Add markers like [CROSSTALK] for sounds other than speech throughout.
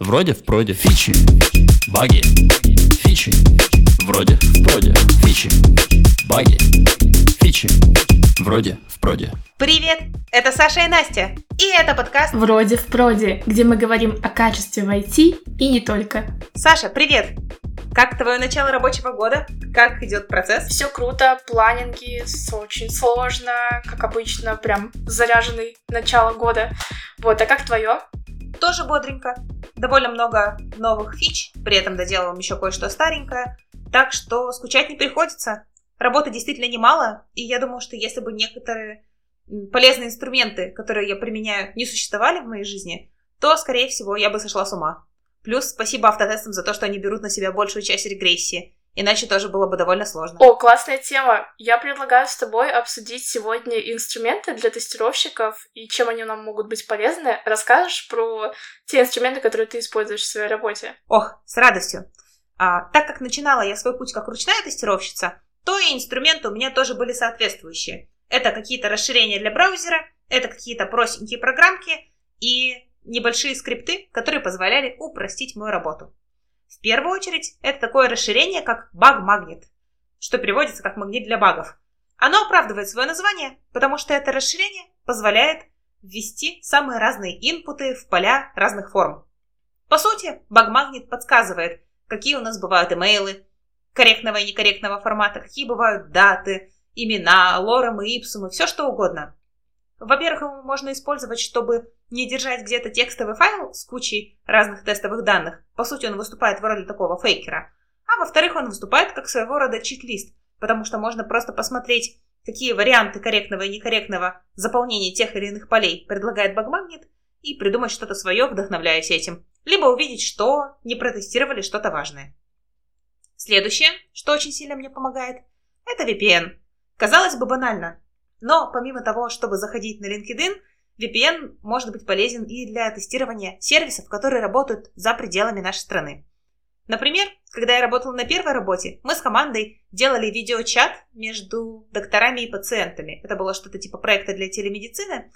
Вроде в проде фичи, баги, фичи. Вроде в проде фичи, баги, фичи. Вроде в проде. Привет! Это Саша и Настя. И это подкаст Вроде в проде, где мы говорим о качестве в IT и не только. Саша, привет! Как твое начало рабочего года? Как идет процесс? Все круто, планинги очень сложно, как обычно, прям заряженный начало года. Вот, а как твое? Тоже бодренько. Довольно много новых фич, при этом доделываем еще кое-что старенькое. Так что скучать не приходится. Работы действительно немало, и я думаю, что если бы некоторые полезные инструменты, которые я применяю, не существовали в моей жизни, то, скорее всего, я бы сошла с ума. Плюс спасибо автотестам за то, что они берут на себя большую часть регрессии. Иначе тоже было бы довольно сложно. О, классная тема. Я предлагаю с тобой обсудить сегодня инструменты для тестировщиков и чем они нам могут быть полезны. Расскажешь про те инструменты, которые ты используешь в своей работе? Ох, с радостью. А, так как начинала я свой путь как ручная тестировщица, то и инструменты у меня тоже были соответствующие. Это какие-то расширения для браузера, это какие-то простенькие программки и небольшие скрипты, которые позволяли упростить мою работу. В первую очередь, это такое расширение, как баг-магнит, что переводится как магнит для багов. Оно оправдывает свое название, потому что это расширение позволяет ввести самые разные инпуты в поля разных форм. По сути, баг-магнит подсказывает, какие у нас бывают имейлы, корректного и некорректного формата, какие бывают даты, имена, лорем и ипсумы, все что угодно. Во-первых, его можно использовать, чтобы не держать где-то текстовый файл с кучей разных тестовых данных. По сути, он выступает в роли такого фейкера. А во-вторых, он выступает как своего рода чит-лист, потому что можно просто посмотреть, какие варианты корректного и некорректного заполнения тех или иных полей предлагает багмагнит, и придумать что-то свое, вдохновляясь этим. Либо увидеть, что не протестировали что-то важное. Следующее, что очень сильно мне помогает, это VPN. Казалось бы банально, но помимо того, чтобы заходить на LinkedIn, VPN может быть полезен и для тестирования сервисов, которые работают за пределами нашей страны. Например, когда я работала на первой работе, мы с командой делали видеочат между докторами и пациентами. Это было что-то типа проекта для телемедицины.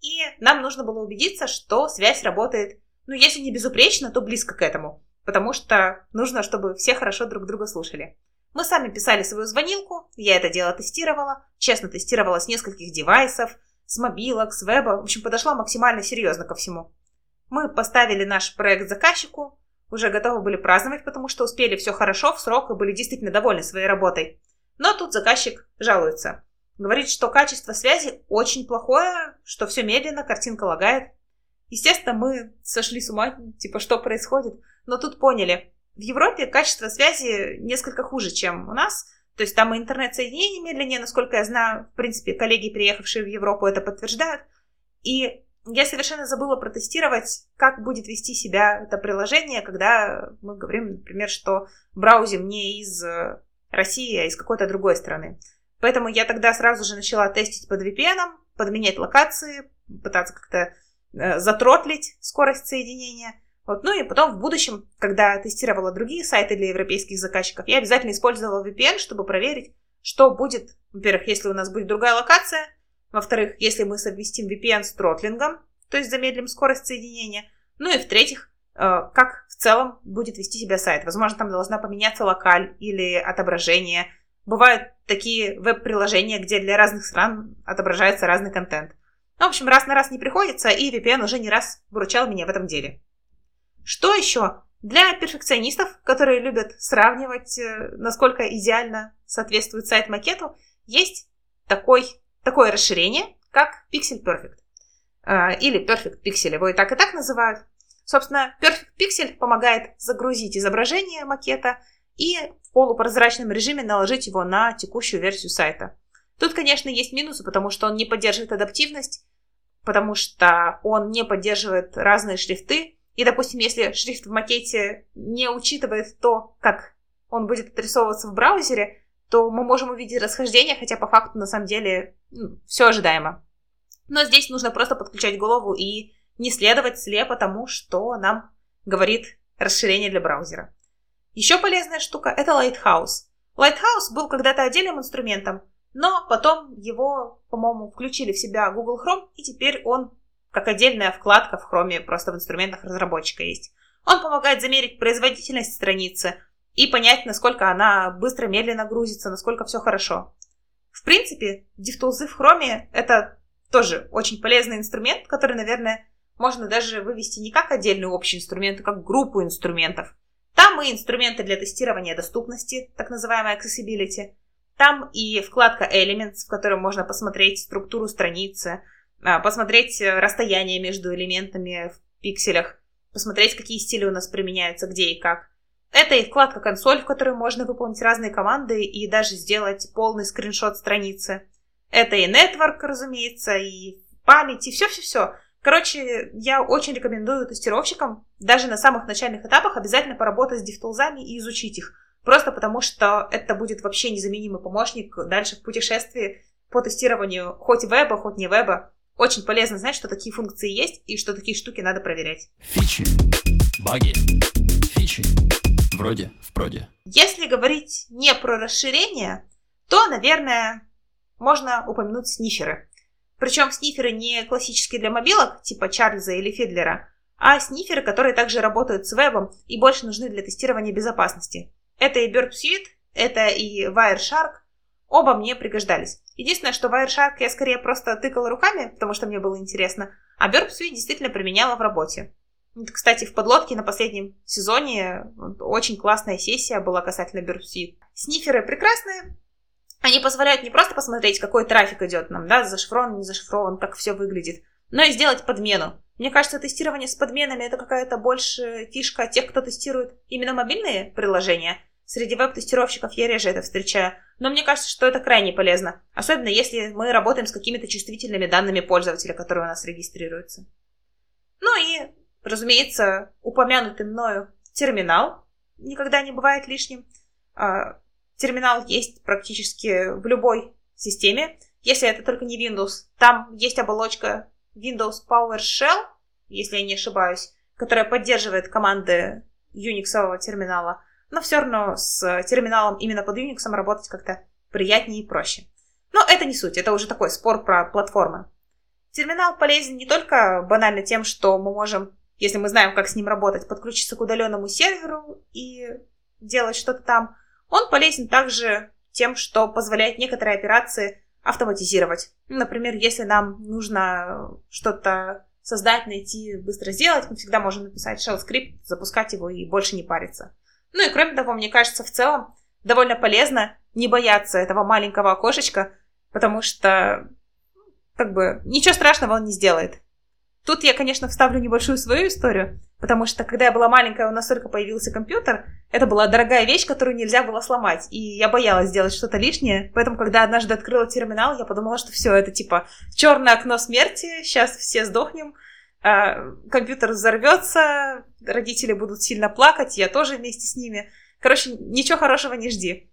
И нам нужно было убедиться, что связь работает, ну, если не безупречно, то близко к этому. Потому что нужно, чтобы все хорошо друг друга слушали. Мы сами писали свою звонилку, я это дело тестировала, честно тестировала с нескольких девайсов, с мобилок, с веба, в общем, подошла максимально серьезно ко всему. Мы поставили наш проект заказчику, уже готовы были праздновать, потому что успели все хорошо, в срок и были действительно довольны своей работой. Но тут заказчик жалуется. Говорит, что качество связи очень плохое, что все медленно, картинка лагает. Естественно, мы сошли с ума, типа, что происходит, но тут поняли, в Европе качество связи несколько хуже, чем у нас. То есть там и интернет-соединение медленнее, насколько я знаю. В принципе, коллеги, приехавшие в Европу, это подтверждают. И я совершенно забыла протестировать, как будет вести себя это приложение, когда мы говорим, например, что браузим не из э, России, а из какой-то другой страны. Поэтому я тогда сразу же начала тестить под VPN, подменять локации, пытаться как-то э, затротлить скорость соединения – вот. Ну и потом в будущем, когда тестировала другие сайты для европейских заказчиков, я обязательно использовала VPN, чтобы проверить, что будет, во-первых, если у нас будет другая локация, во-вторых, если мы совместим VPN с тротлингом, то есть замедлим скорость соединения, ну и в-третьих, э, как в целом будет вести себя сайт. Возможно, там должна поменяться локаль или отображение. Бывают такие веб-приложения, где для разных стран отображается разный контент. Ну, в общем, раз на раз не приходится, и VPN уже не раз выручал меня в этом деле. Что еще? Для перфекционистов, которые любят сравнивать, э, насколько идеально соответствует сайт макету, есть такой, такое расширение, как Pixel Perfect. Э, или Perfect Pixel, его и так и так называют. Собственно, Perfect Pixel помогает загрузить изображение макета и в полупрозрачном режиме наложить его на текущую версию сайта. Тут, конечно, есть минусы, потому что он не поддерживает адаптивность, потому что он не поддерживает разные шрифты, и, допустим, если шрифт в макете не учитывает то, как он будет отрисовываться в браузере, то мы можем увидеть расхождение, хотя по факту на самом деле ну, все ожидаемо. Но здесь нужно просто подключать голову и не следовать слепо тому, что нам говорит расширение для браузера. Еще полезная штука – это Lighthouse. Lighthouse был когда-то отдельным инструментом, но потом его, по-моему, включили в себя Google Chrome, и теперь он как отдельная вкладка в Chrome, просто в инструментах разработчика есть. Он помогает замерить производительность страницы и понять, насколько она быстро, медленно грузится, насколько все хорошо. В принципе, DevTools в Chrome — это тоже очень полезный инструмент, который, наверное, можно даже вывести не как отдельный общий инструмент, а как группу инструментов. Там и инструменты для тестирования доступности, так называемая accessibility. Там и вкладка Elements, в которой можно посмотреть структуру страницы, посмотреть расстояние между элементами в пикселях, посмотреть, какие стили у нас применяются, где и как. Это и вкладка консоль, в которой можно выполнить разные команды и даже сделать полный скриншот страницы. Это и network, разумеется, и память, и все-все-все. Короче, я очень рекомендую тестировщикам даже на самых начальных этапах обязательно поработать с дифтулзами и изучить их. Просто потому, что это будет вообще незаменимый помощник дальше в путешествии по тестированию хоть веба, хоть не веба. Очень полезно знать, что такие функции есть и что такие штуки надо проверять. Фичи, баги, фичи, вроде в проде. Если говорить не про расширение, то, наверное, можно упомянуть сниферы. Причем сниферы не классические для мобилок, типа Чарльза или Фидлера, а сниферы, которые также работают с вебом и больше нужны для тестирования безопасности. Это и Burp Suite, это и Wireshark. Оба мне пригождались. Единственное, что Wireshark я скорее просто тыкала руками, потому что мне было интересно, а Burp Suite действительно применяла в работе. Кстати, в подлодке на последнем сезоне очень классная сессия была касательно Burp Suite. Сниферы прекрасные, они позволяют не просто посмотреть, какой трафик идет нам, да, зашифрован, не зашифрован, как все выглядит, но и сделать подмену. Мне кажется, тестирование с подменами это какая-то больше фишка тех, кто тестирует именно мобильные приложения. Среди веб-тестировщиков я реже это встречаю, но мне кажется, что это крайне полезно, особенно если мы работаем с какими-то чувствительными данными пользователя, которые у нас регистрируются. Ну и, разумеется, упомянутый мною терминал никогда не бывает лишним. А, Терминал есть практически в любой системе. Если это только не Windows, там есть оболочка Windows PowerShell, если я не ошибаюсь, которая поддерживает команды Unix терминала. Но все равно с терминалом именно под Unix работать как-то приятнее и проще. Но это не суть, это уже такой спор про платформы. Терминал полезен не только банально тем, что мы можем, если мы знаем, как с ним работать, подключиться к удаленному серверу и делать что-то там, он полезен также тем, что позволяет некоторые операции автоматизировать. Например, если нам нужно что-то создать, найти, быстро сделать, мы всегда можем написать shell скрипт, запускать его и больше не париться. Ну и кроме того, мне кажется, в целом довольно полезно не бояться этого маленького окошечка, потому что как бы ничего страшного он не сделает. Тут я, конечно, вставлю небольшую свою историю, потому что когда я была маленькая, у нас только появился компьютер, это была дорогая вещь, которую нельзя было сломать, и я боялась сделать что-то лишнее, поэтому, когда однажды открыла терминал, я подумала, что все, это типа черное окно смерти, сейчас все сдохнем, компьютер взорвется, родители будут сильно плакать, я тоже вместе с ними. Короче, ничего хорошего не жди.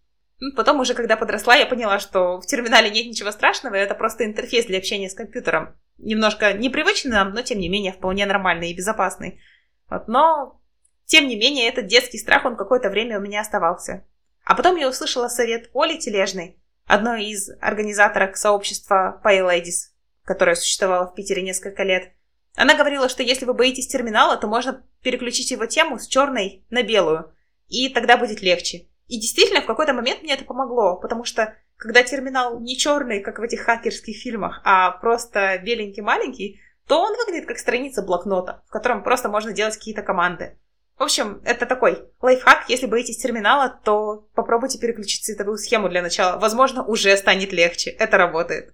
Потом уже, когда подросла, я поняла, что в терминале нет ничего страшного, это просто интерфейс для общения с компьютером немножко непривычный нам, но тем не менее вполне нормальный и безопасный. Вот, но, тем не менее, этот детский страх, он какое-то время у меня оставался. А потом я услышала совет Оли Тележной, одной из организаторок сообщества PyLadies, которое существовало в Питере несколько лет. Она говорила, что если вы боитесь терминала, то можно переключить его тему с черной на белую, и тогда будет легче. И действительно, в какой-то момент мне это помогло, потому что когда терминал не черный, как в этих хакерских фильмах, а просто беленький-маленький, то он выглядит как страница блокнота, в котором просто можно делать какие-то команды. В общем, это такой лайфхак. Если боитесь терминала, то попробуйте переключить цветовую схему для начала. Возможно, уже станет легче. Это работает.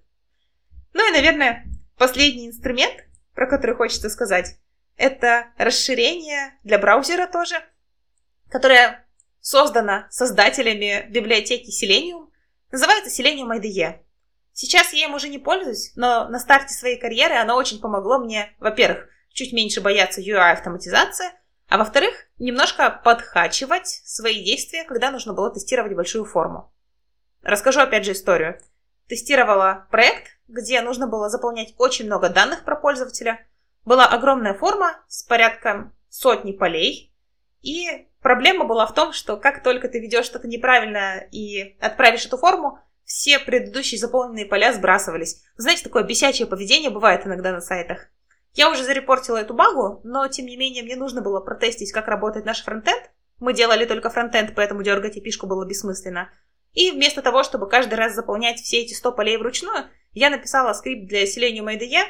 Ну и, наверное, последний инструмент, про который хочется сказать, это расширение для браузера тоже, которое создано создателями библиотеки Selenium Называется Selenium IDE. Сейчас я им уже не пользуюсь, но на старте своей карьеры оно очень помогло мне, во-первых, чуть меньше бояться UI-автоматизации, а во-вторых, немножко подхачивать свои действия, когда нужно было тестировать большую форму. Расскажу опять же историю. Тестировала проект, где нужно было заполнять очень много данных про пользователя. Была огромная форма с порядком сотни полей, и Проблема была в том, что как только ты ведешь что-то неправильно и отправишь эту форму, все предыдущие заполненные поля сбрасывались. знаете, такое бесячее поведение бывает иногда на сайтах. Я уже зарепортила эту багу, но тем не менее мне нужно было протестить, как работает наш фронтенд. Мы делали только фронтенд, поэтому дергать эпишку было бессмысленно. И вместо того, чтобы каждый раз заполнять все эти 100 полей вручную, я написала скрипт для Selenium IDE,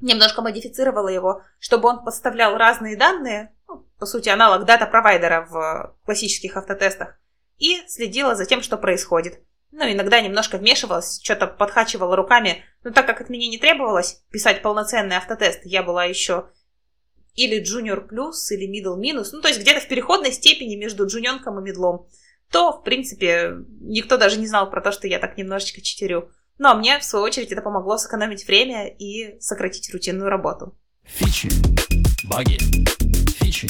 немножко модифицировала его, чтобы он подставлял разные данные, ну, по сути, аналог дата-провайдера в классических автотестах, и следила за тем, что происходит. Ну, иногда немножко вмешивалась, что-то подхачивала руками, но так как от меня не требовалось писать полноценный автотест, я была еще или junior плюс, или middle минус, ну, то есть где-то в переходной степени между джуненком и медлом, то, в принципе, никто даже не знал про то, что я так немножечко читерю. Но мне, в свою очередь, это помогло сэкономить время и сократить рутинную работу. Фичи, баги, фичи,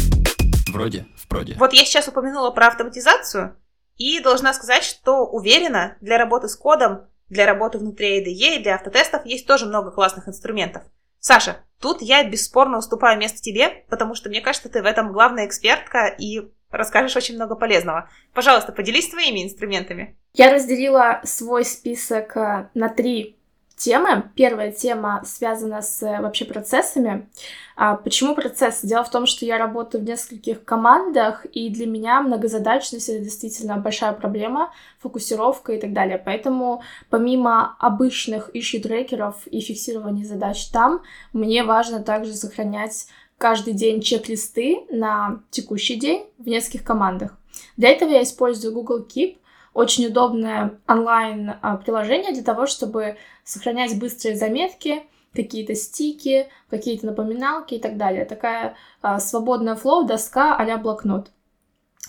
вроде, впроде. Вот я сейчас упомянула про автоматизацию, и должна сказать, что уверена, для работы с кодом, для работы внутри IDE и для автотестов есть тоже много классных инструментов. Саша, тут я бесспорно уступаю место тебе, потому что мне кажется, ты в этом главная экспертка и расскажешь очень много полезного. Пожалуйста, поделись своими инструментами. Я разделила свой список э, на три темы. Первая тема связана с э, вообще процессами. А почему процесс? Дело в том, что я работаю в нескольких командах, и для меня многозадачность — это действительно большая проблема, фокусировка и так далее. Поэтому помимо обычных issue-трекеров и фиксирования задач там, мне важно также сохранять каждый день чек-листы на текущий день в нескольких командах. Для этого я использую Google Keep, очень удобное онлайн-приложение для того, чтобы сохранять быстрые заметки, какие-то стики, какие-то напоминалки и так далее. Такая а, свободная флоу доска а блокнот.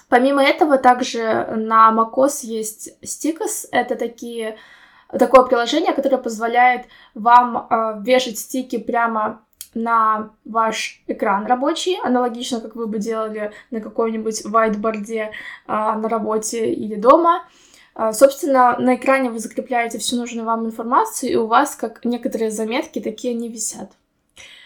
Помимо этого, также на macOS есть Stickus. Это такие, такое приложение, которое позволяет вам э, вешать стики прямо на ваш экран рабочий, аналогично, как вы бы делали на каком-нибудь whiteboard а, на работе или дома. А, собственно, на экране вы закрепляете всю нужную вам информацию, и у вас, как некоторые заметки, такие не висят.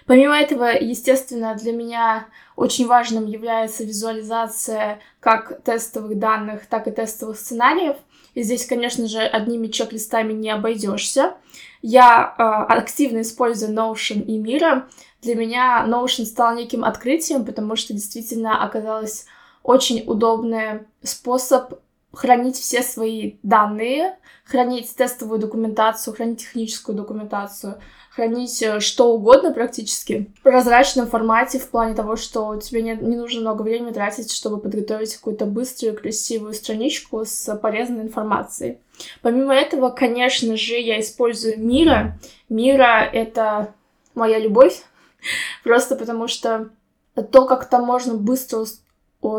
Помимо этого, естественно, для меня очень важным является визуализация как тестовых данных, так и тестовых сценариев. И здесь, конечно же, одними чек-листами не обойдешься. Я э, активно использую Notion и Mira. Для меня Notion стал неким открытием, потому что действительно оказалось очень удобный способ хранить все свои данные, хранить тестовую документацию, хранить техническую документацию, хранить э, что угодно практически в прозрачном формате в плане того, что тебе не, не нужно много времени тратить, чтобы подготовить какую-то быструю, красивую страничку с полезной информацией. Помимо этого, конечно же, я использую Мира. Мира — это моя любовь, [LAUGHS] просто потому что то, как там можно быстро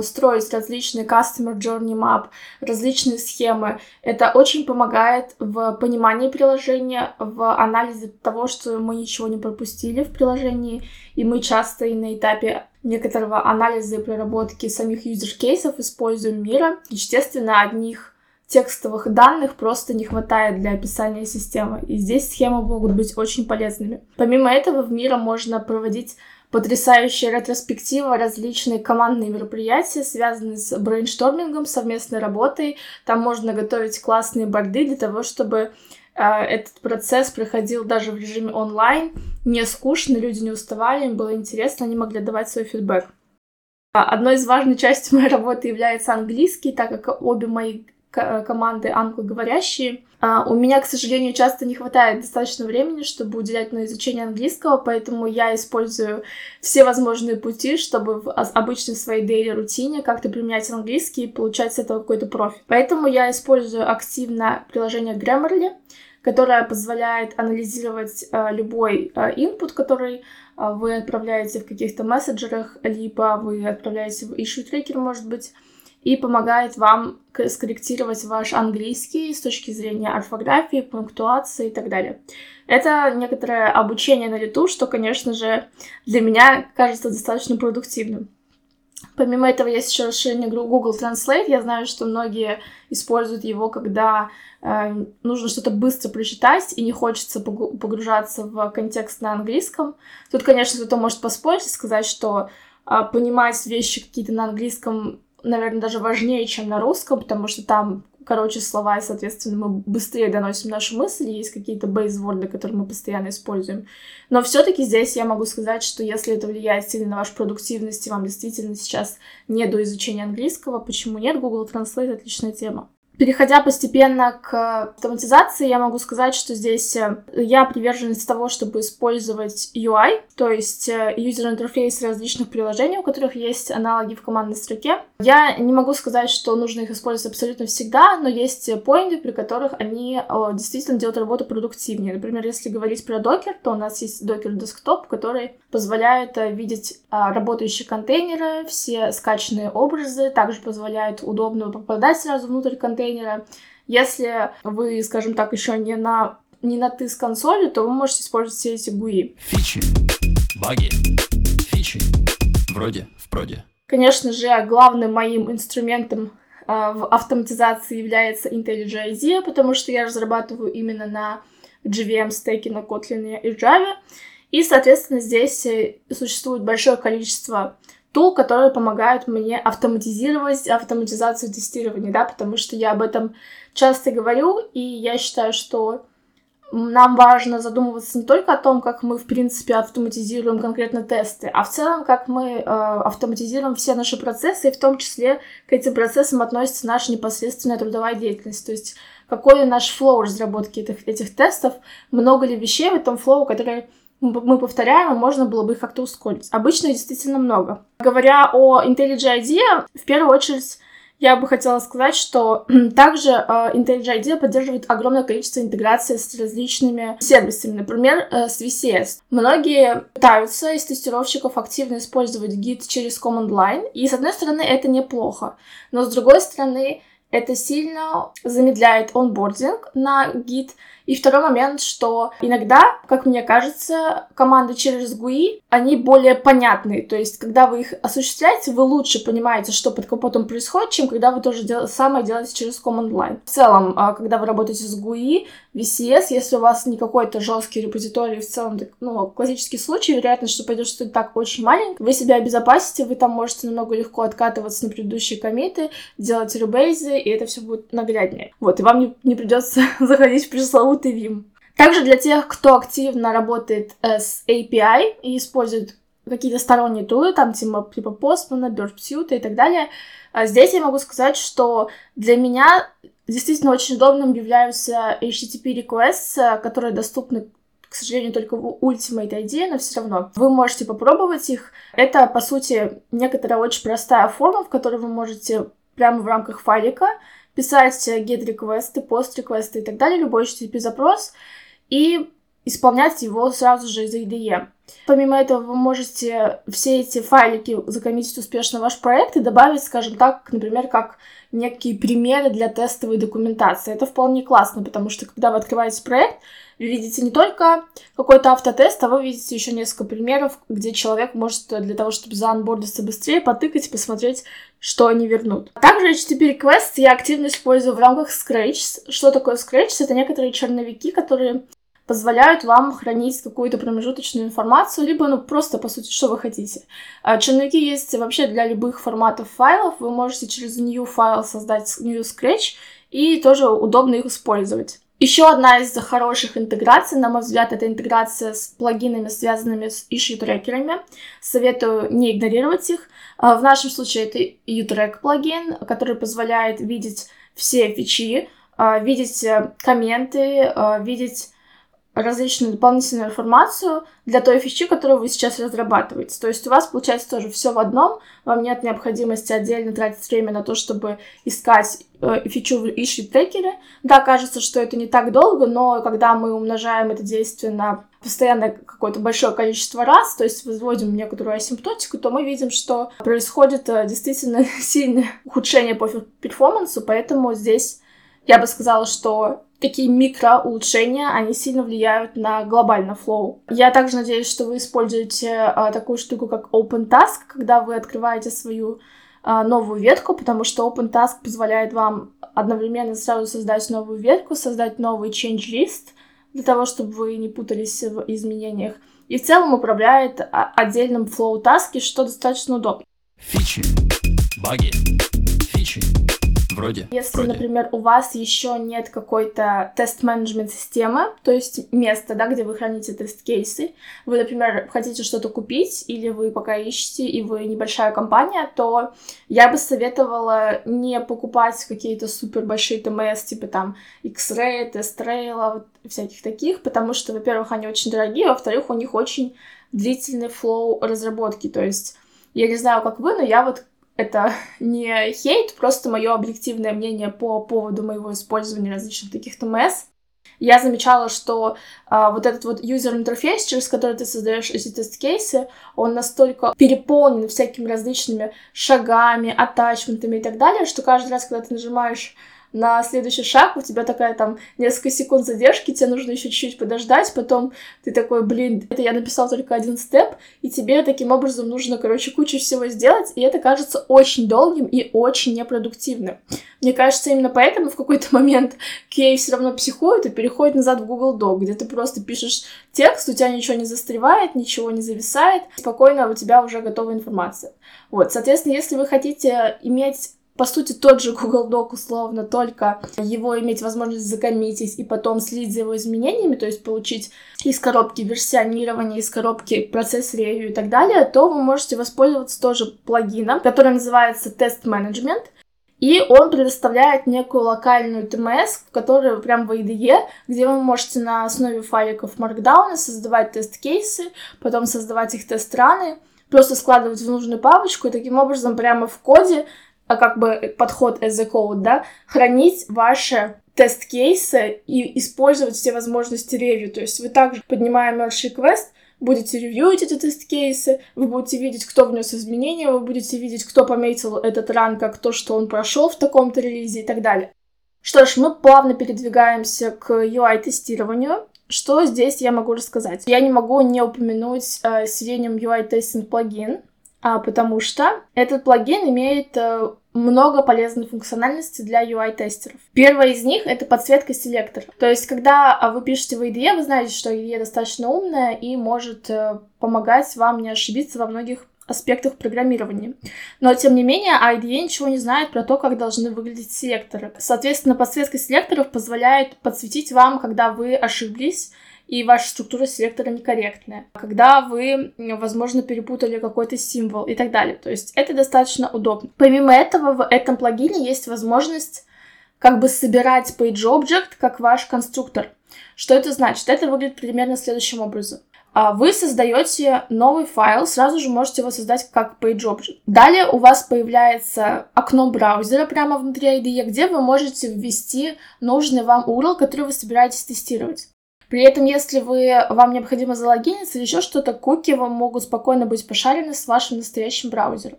строить различные Customer Journey Map, различные схемы. Это очень помогает в понимании приложения, в анализе того, что мы ничего не пропустили в приложении, и мы часто и на этапе некоторого анализа и проработки самих юзер-кейсов используем мира. Естественно, одних текстовых данных просто не хватает для описания системы, и здесь схемы могут быть очень полезными. Помимо этого, в мира можно проводить потрясающая ретроспектива, различные командные мероприятия, связанные с брейнштормингом, совместной работой. Там можно готовить классные board ы для того, чтобы э, этот процесс проходил даже в режиме онлайн, не скучно, люди не уставали, им было интересно, они могли давать свой feedback. Одной из важных частей моей работы является английский, так как обе мои команды англоговорящие. А, у меня, к сожалению, часто не хватает достаточно времени, чтобы уделять на изучение английского, поэтому я использую все возможные пути, чтобы в обычной своей daily рутине как-то применять английский и получать с этого какой-то профит. Поэтому я использую активно приложение Grammarly, которое позволяет анализировать э, любой э, input, который э, вы отправляете в каких-то мессенджерах, либо вы отправляете в issue tracker, может быть, и помогает вам скорректировать ваш английский с точки зрения орфографии, пунктуации и так далее. Это некоторое обучение на лету, что, конечно же, для меня кажется достаточно продуктивным. Помимо этого есть еще расширение Google Translate. Я знаю, что многие используют его, когда э, нужно что-то быстро прочитать и не хочется погружаться в контекст на английском. Тут, конечно, кто-то может поспорить и сказать, что э, понимать вещи какие-то на английском наверное, даже важнее, чем на русском, потому что там короче слова, и, соответственно, мы быстрее доносим нашу мысль, есть какие-то бейсворды, которые мы постоянно используем. Но все-таки здесь я могу сказать, что если это влияет сильно на вашу продуктивность, и вам действительно сейчас не до изучения английского, почему нет, Google Translate — отличная тема. Переходя постепенно к автоматизации, я могу сказать, что здесь э, я приверженец того, чтобы использовать UI, то есть э, user interface различных приложений, у которых есть аналоги в командной строке. Я не могу сказать, что нужно их использовать абсолютно всегда, но есть поинты, при которых они действительно делают работу продуктивнее. Например, если говорить про Docker, то у нас есть Docker Desktop, который позволяет э, видеть а, работающие контейнеры, все скачанные образы, также позволяет удобно попадать сразу внутрь контейнера. Если вы, скажем так, еще не на не на ты с консоли, то вы можете использовать все эти GUI. Фичи, баги, фичи, вроде в проде. Конечно же, главным моим инструментом э, в автоматизации является IntelliJ IDEA, потому что я разрабатываю именно на JVM стеке на Kotlin и Java. И, соответственно, здесь э, существует большое количество тул, которые помогают мне автоматизировать автоматизацию тестирования, да, потому что я об этом часто говорю, и я считаю, что нам важно задумываться не только о том, как мы, в принципе, автоматизируем конкретно тесты, а в целом, как мы э, автоматизируем все наши процессы, и в том числе к этим процессам относится наша непосредственная трудовая деятельность. То есть какой наш flow разработки этих, этих тестов, много ли вещей в этом flow, которые мы повторяем, можно было бы их как-то ускорить. Обычно действительно много. Говоря о IntelliJ IDEA, в первую очередь я бы хотела сказать, что [CLEARS THROAT] также э, IntelliJ IDEA поддерживает огромное количество интеграции с различными сервисами, например, э, с VCS. Многие пытаются из тестировщиков активно использовать Git через Command Line, и с одной стороны это неплохо, но с другой стороны это сильно замедляет онбординг на Git, и второй момент, что иногда, как мне кажется, команды через GUI, они более понятные. То есть, когда вы их осуществляете, вы лучше понимаете, что под капотом происходит, чем когда вы тоже дел- самое делаете через Command Line. В целом, а, когда вы работаете с GUI, VCS, если у вас не какой-то жесткий репозиторий, в целом, ну, классический случай, вероятность, что пойдет что-то так очень маленькое, вы себя обезопасите, вы там можете намного легко откатываться на предыдущие комиты, делать ребейзы, и это все будет нагляднее. Вот, и вам не, не придется [LAUGHS] заходить в пресловутый Vim. Также для тех, кто активно работает э, с API и использует какие-то сторонние тулы, там типа, типа Postman, Burp Suite и так далее, а здесь я могу сказать, что для меня действительно очень удобным являются HTTP requests, которые доступны к сожалению, только в Ultimate ID, но все равно. Вы можете попробовать их. Это, по сути, некоторая очень простая форма, в которой вы можете прямо в рамках файлика писать get реквесты, пост реквесты и так далее, любой HTTP запрос, и исполнять его сразу же из IDE. Помимо этого, вы можете все эти файлики закоммитить успешно ваш проект и добавить, скажем так, например, как некие примеры для тестовой документации. Это вполне классно, потому что когда вы открываете проект, вы видите не только какой-то автотест, а вы видите еще несколько примеров, где человек может для того, чтобы заанбордиться быстрее, потыкать, посмотреть, что они вернут. Также HTTP Request я активно использую в рамках Scratch. Что такое Scratch? Это некоторые черновики, которые позволяют вам хранить какую-то промежуточную информацию, либо, ну, просто, по сути, что вы хотите. А, черновики есть вообще для любых форматов файлов. Вы можете через new файл создать new Scratch и тоже удобно их использовать. Еще одна из хороших интеграций, на мой взгляд, это интеграция с плагинами, связанными с issue-трекерами. Советую не игнорировать их. А, в нашем случае это uTrack плагин, который позволяет видеть все фичи, а, видеть э, комменты, а, видеть различную дополнительную информацию для той фичи, которую вы сейчас разрабатываете. То есть у вас получается тоже все в одном, вам нет необходимости отдельно тратить время на то, чтобы искать э, фичу в issue трекере. Да, кажется, что это не так долго, но когда мы умножаем это действие на постоянно какое-то большое количество раз, то есть возводим некоторую асимптотику, то мы видим, что происходит э, действительно [LAUGHS] сильное ухудшение по перформансу, поэтому здесь я бы сказала, что такие микро улучшения, они сильно влияют на глобальный флоу. Я также надеюсь, что вы используете а, такую штуку, как OpenTask, когда вы открываете свою а, новую ветку, потому что OpenTask позволяет вам одновременно сразу создать новую ветку, создать новый change list, для того, чтобы вы не путались в изменениях. И в целом управляет а, отдельным flow таски, что достаточно удобно. Фичи, баги, фичи, вроде. Если, вроде. например, у вас еще нет какой-то тест-менеджмент системы, то есть места, да, где вы храните тест-кейсы, вы, например, хотите что-то купить, или вы пока ищете, и вы небольшая компания, то я бы советовала не покупать какие-то супер большие ТМС, типа там X-Ray, TestRail, вот всяких таких, потому что, во-первых, они очень дорогие, во-вторых, у них очень длительный флоу разработки, то есть я не знаю, как вы, но я вот это [LAUGHS] не хейт, просто мое объективное мнение по поводу моего использования различных таких ТМС. Я замечала, что а, вот этот вот user интерфейс, через который ты создаешь эти тест-кейсы, он настолько переполнен всякими различными шагами, атачментами и так далее, что каждый раз, когда ты нажимаешь на следующий шаг, у тебя такая там несколько секунд задержки, тебе нужно еще чуть-чуть подождать, потом ты такой, блин, это я написал только один степ, и тебе таким образом нужно, короче, кучу всего сделать, и это кажется очень долгим и очень непродуктивным. Мне кажется, именно поэтому в какой-то момент Кей все равно психует и переходит назад в Google Doc, где ты просто пишешь текст, у тебя ничего не застревает, ничего не зависает, спокойно у тебя уже готова информация. Вот, соответственно, если вы хотите иметь по сути, тот же Google Doc условно, только его иметь возможность закоммитить и потом следить за его изменениями, то есть получить из коробки версионирование, из коробки процесс ревью и так далее, то вы можете воспользоваться тоже плагином, который называется Test Management. И он предоставляет некую локальную TMS, которая прям в IDE, где вы можете на основе файликов Markdown создавать тест-кейсы, потом создавать их тест-раны, просто складывать в нужную папочку, и таким образом прямо в коде как бы подход as a code, да, хранить ваши тест-кейсы и использовать все возможности ревью. То есть вы также, поднимая merge request, будете ревьюить эти тест-кейсы, вы будете видеть, кто внес изменения, вы будете видеть, кто пометил этот ран как то, что он прошел в таком-то релизе и так далее. Что ж, мы плавно передвигаемся к UI-тестированию. Что здесь я могу рассказать? Я не могу не упомянуть э, Selenium UI Testing плагин, а, потому что этот плагин имеет э, много полезной функциональности для UI-тестеров. Первая из них — это подсветка селектора. То есть, когда а, вы пишете в IDE, вы знаете, что IDE достаточно умная и может э, помогать вам не ошибиться во многих аспектах программирования. Но, тем не менее, IDE ничего не знает про то, как должны выглядеть селекторы. Соответственно, подсветка селекторов позволяет подсветить вам, когда вы ошиблись, и ваша структура селектора некорректная, когда вы, возможно, перепутали какой-то символ и так далее. То есть это достаточно удобно. Помимо этого, в этом плагине есть возможность как бы собирать PageObject как ваш конструктор. Что это значит? Это выглядит примерно следующим образом. А вы создаете новый файл, сразу же можете его создать как PageObject. Далее у вас появляется окно браузера прямо внутри IDE, где вы можете ввести нужный вам URL, который вы собираетесь тестировать. При этом, если вы, вам необходимо залогиниться или еще что-то, куки вам могут спокойно быть пошарены с вашим настоящим браузером.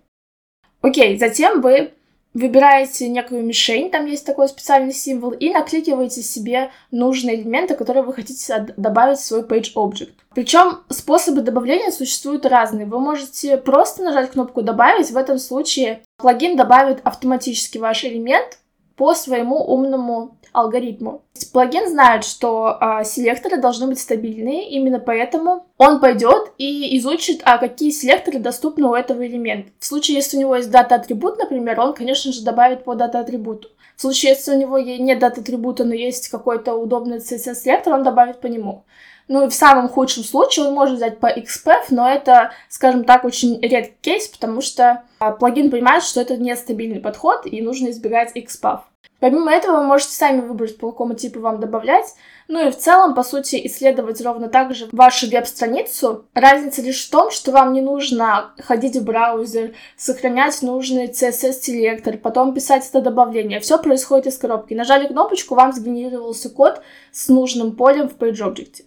Окей, затем вы выбираете некую мишень, там есть такой специальный символ, и накликиваете себе нужные элементы, которые вы хотите добавить в свой page object. Причем способы добавления существуют разные. Вы можете просто нажать кнопку «Добавить», в этом случае плагин добавит автоматически ваш элемент по своему умному алгоритму. Плагин знает, что а, селекторы должны быть стабильные, именно поэтому он пойдет и изучит, а какие селекторы доступны у этого элемента. В случае, если у него есть дата-атрибут, например, он, конечно же, добавит по дата-атрибуту. В случае, если у него нет дата-атрибута, но есть какой-то удобный CSS-селектор, он добавит по нему. Ну в самом худшем случае он может взять по XPath, но это, скажем так, очень редкий кейс, потому что а, плагин понимает, что это нестабильный подход и нужно избегать XPath. Помимо этого, вы можете сами выбрать, по какому типу вам добавлять. Ну и в целом, по сути, исследовать ровно так же вашу веб-страницу. Разница лишь в том, что вам не нужно ходить в браузер, сохранять нужный CSS-селектор, потом писать это добавление. Все происходит из коробки. Нажали кнопочку, вам сгенерировался код с нужным полем в PageObject.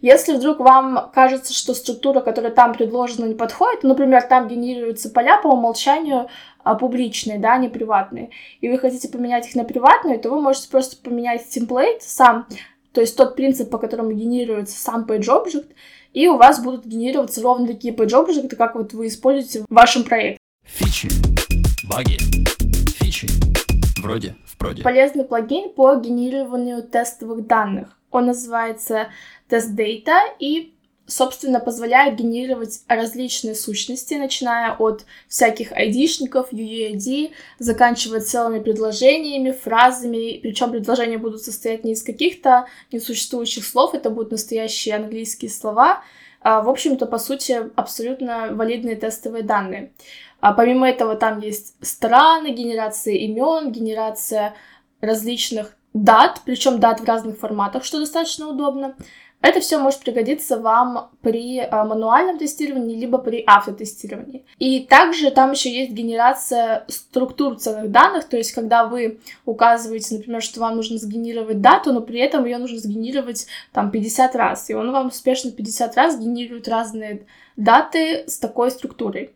Если вдруг вам кажется, что структура, которая там предложена, не подходит, например, там генерируются поля по умолчанию а, публичные, да, не приватные, и вы хотите поменять их на приватные, то вы можете просто поменять темплейт сам, то есть тот принцип, по которому генерируется сам PageObject, и у вас будут генерироваться ровно такие PageObject, как вот вы используете в вашем проекте. Фичи, баги, фичи, вроде, в проде. Полезный плагин по генерированию тестовых данных. Он называется TestData, и собственно, позволяет генерировать различные сущности, начиная от всяких айдишников, UUID, заканчивая целыми предложениями, фразами, причем предложения будут состоять не из каких-то несуществующих слов, это будут настоящие английские слова, а, в общем-то, по сути, абсолютно валидные тестовые данные. А помимо этого, там есть страны, генерация имен, генерация различных дат, причем дат в разных форматах, что достаточно удобно. Это все может пригодиться вам при а, мануальном тестировании, либо при автотестировании. И также там еще есть генерация структур целых данных, то есть когда вы указываете, например, что вам нужно сгенерировать дату, но при этом ее нужно сгенерировать там 50 раз, и он вам успешно 50 раз генерирует разные даты с такой структурой.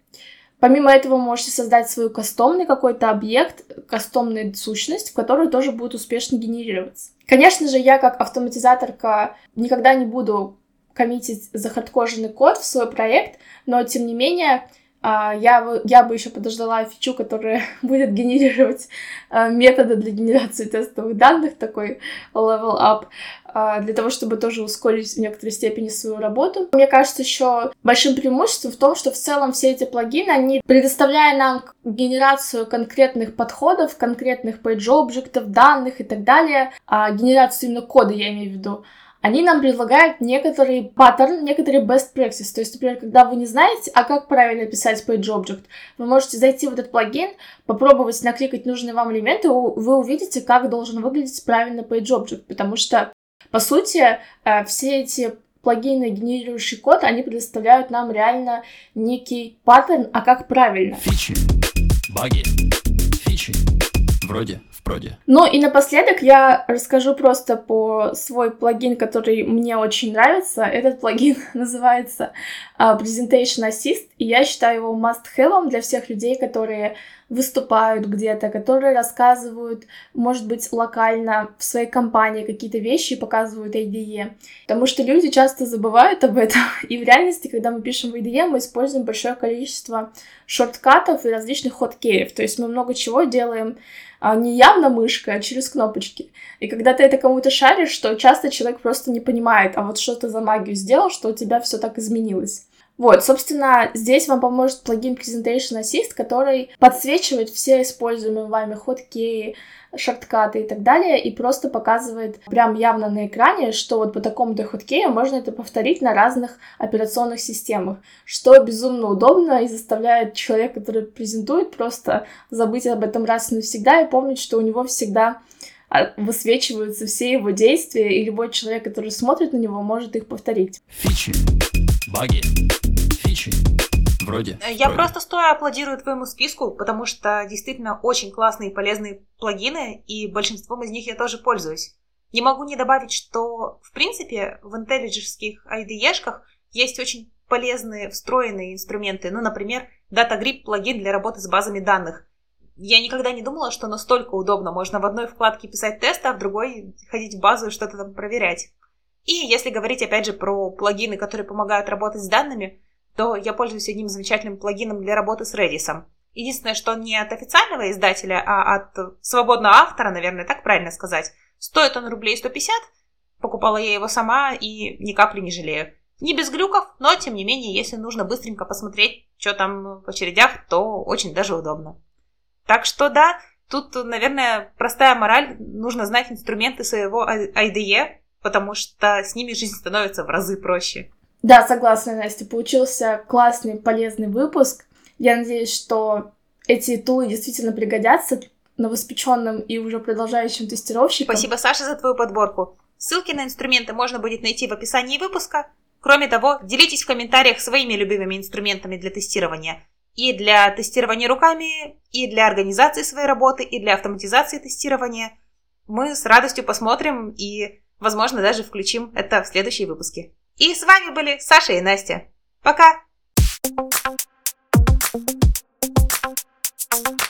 Помимо этого, вы можете создать свой кастомный какой-то объект, кастомную сущность, в которую тоже будет успешно генерироваться. Конечно же, я как автоматизаторка никогда не буду коммитить захардкоженный код в свой проект, но тем не менее а, я, я бы еще подождала фичу, которая [LAUGHS] будет генерировать а, методы для генерации тестовых данных, такой level up, а, для того, чтобы тоже ускорить в некоторой степени свою работу. Мне кажется, еще большим преимуществом в том, что в целом все эти плагины, они предоставляя нам генерацию конкретных подходов, конкретных page объектов, данных и так далее, генерацию именно кода, я имею в виду, они нам предлагают некоторый паттерн, некоторые best practice. То есть, например, когда вы не знаете, а как правильно писать page object, вы можете зайти в этот плагин, попробовать накликать нужные вам элементы, и вы увидите, как должен выглядеть правильно page object, потому что, по сути, э, все эти плагины, генерирующие код, они предоставляют нам реально некий паттерн, а как правильно. Фичи, баги, фичи, вроде проде. Ну и напоследок я расскажу просто по свой плагин, который мне очень нравится. Этот плагин [LAUGHS] называется uh, Presentation Assist, и я считаю его must-have для всех людей, которые выступают где-то, которые рассказывают, может быть, локально в своей компании какие-то вещи и показывают IDE. Потому что люди часто забывают об этом. [LAUGHS] И в реальности, когда мы пишем в IDE, мы используем большое количество шорткатов и различных хоткеев. То есть мы много чего делаем а не явно мышкой, а через кнопочки. И когда ты это кому-то шаришь, то часто человек просто не понимает, а вот что ты за магию сделал, что у тебя все так изменилось. Вот, собственно, здесь вам поможет плагин Presentation Assist, который подсвечивает все используемые вами хоткеи, шорткаты и так далее, и просто показывает прям явно на экране, что вот по такому-то хоткею можно это повторить на разных операционных системах, что безумно удобно и заставляет человека, который презентует, просто забыть об этом раз и навсегда и помнить, что у него всегда а, высвечиваются все его действия, и любой человек, который смотрит на него, может их повторить. Фичи, баги, фичи, вроде. Я вроде. просто стоя аплодирую твоему списку, потому что действительно очень классные и полезные плагины, и большинством из них я тоже пользуюсь. Не могу не добавить, что, в принципе, в IntelliJ-шких IDE-шках есть очень полезные встроенные инструменты. Ну, например, DataGrip плагин для работы с базами данных. Я никогда не думала, что настолько удобно. Можно в одной вкладке писать тесты, а в другой ходить в базу и что-то там проверять. И если говорить, опять же, про плагины, которые помогают работать с данными, то я пользуюсь одним замечательным плагином для работы с Redis. Единственное, что он не от официального издателя, а от свободного автора, наверное, так правильно сказать. Стоит он рублей 150, покупала я его сама и ни капли не жалею. Не без глюков, но тем не менее, если нужно быстренько посмотреть, что там в очередях, то очень даже удобно. Так что да, тут, наверное, простая мораль, нужно знать инструменты своего IDE, потому что с ними жизнь становится в разы проще. Да, согласна, Настя. Получился классный, полезный выпуск. Я надеюсь, что эти тулы действительно пригодятся новоспеченным и уже продолжающим тестировщикам. Спасибо, Саша, за твою подборку. Ссылки на инструменты можно будет найти в описании выпуска. Кроме того, делитесь в комментариях своими любимыми инструментами для тестирования. И для тестирования руками, и для организации своей работы, и для автоматизации тестирования. Мы с радостью посмотрим и, возможно, даже включим это в следующие выпуски. И с вами были Саша и Настя. Пока! Thank you.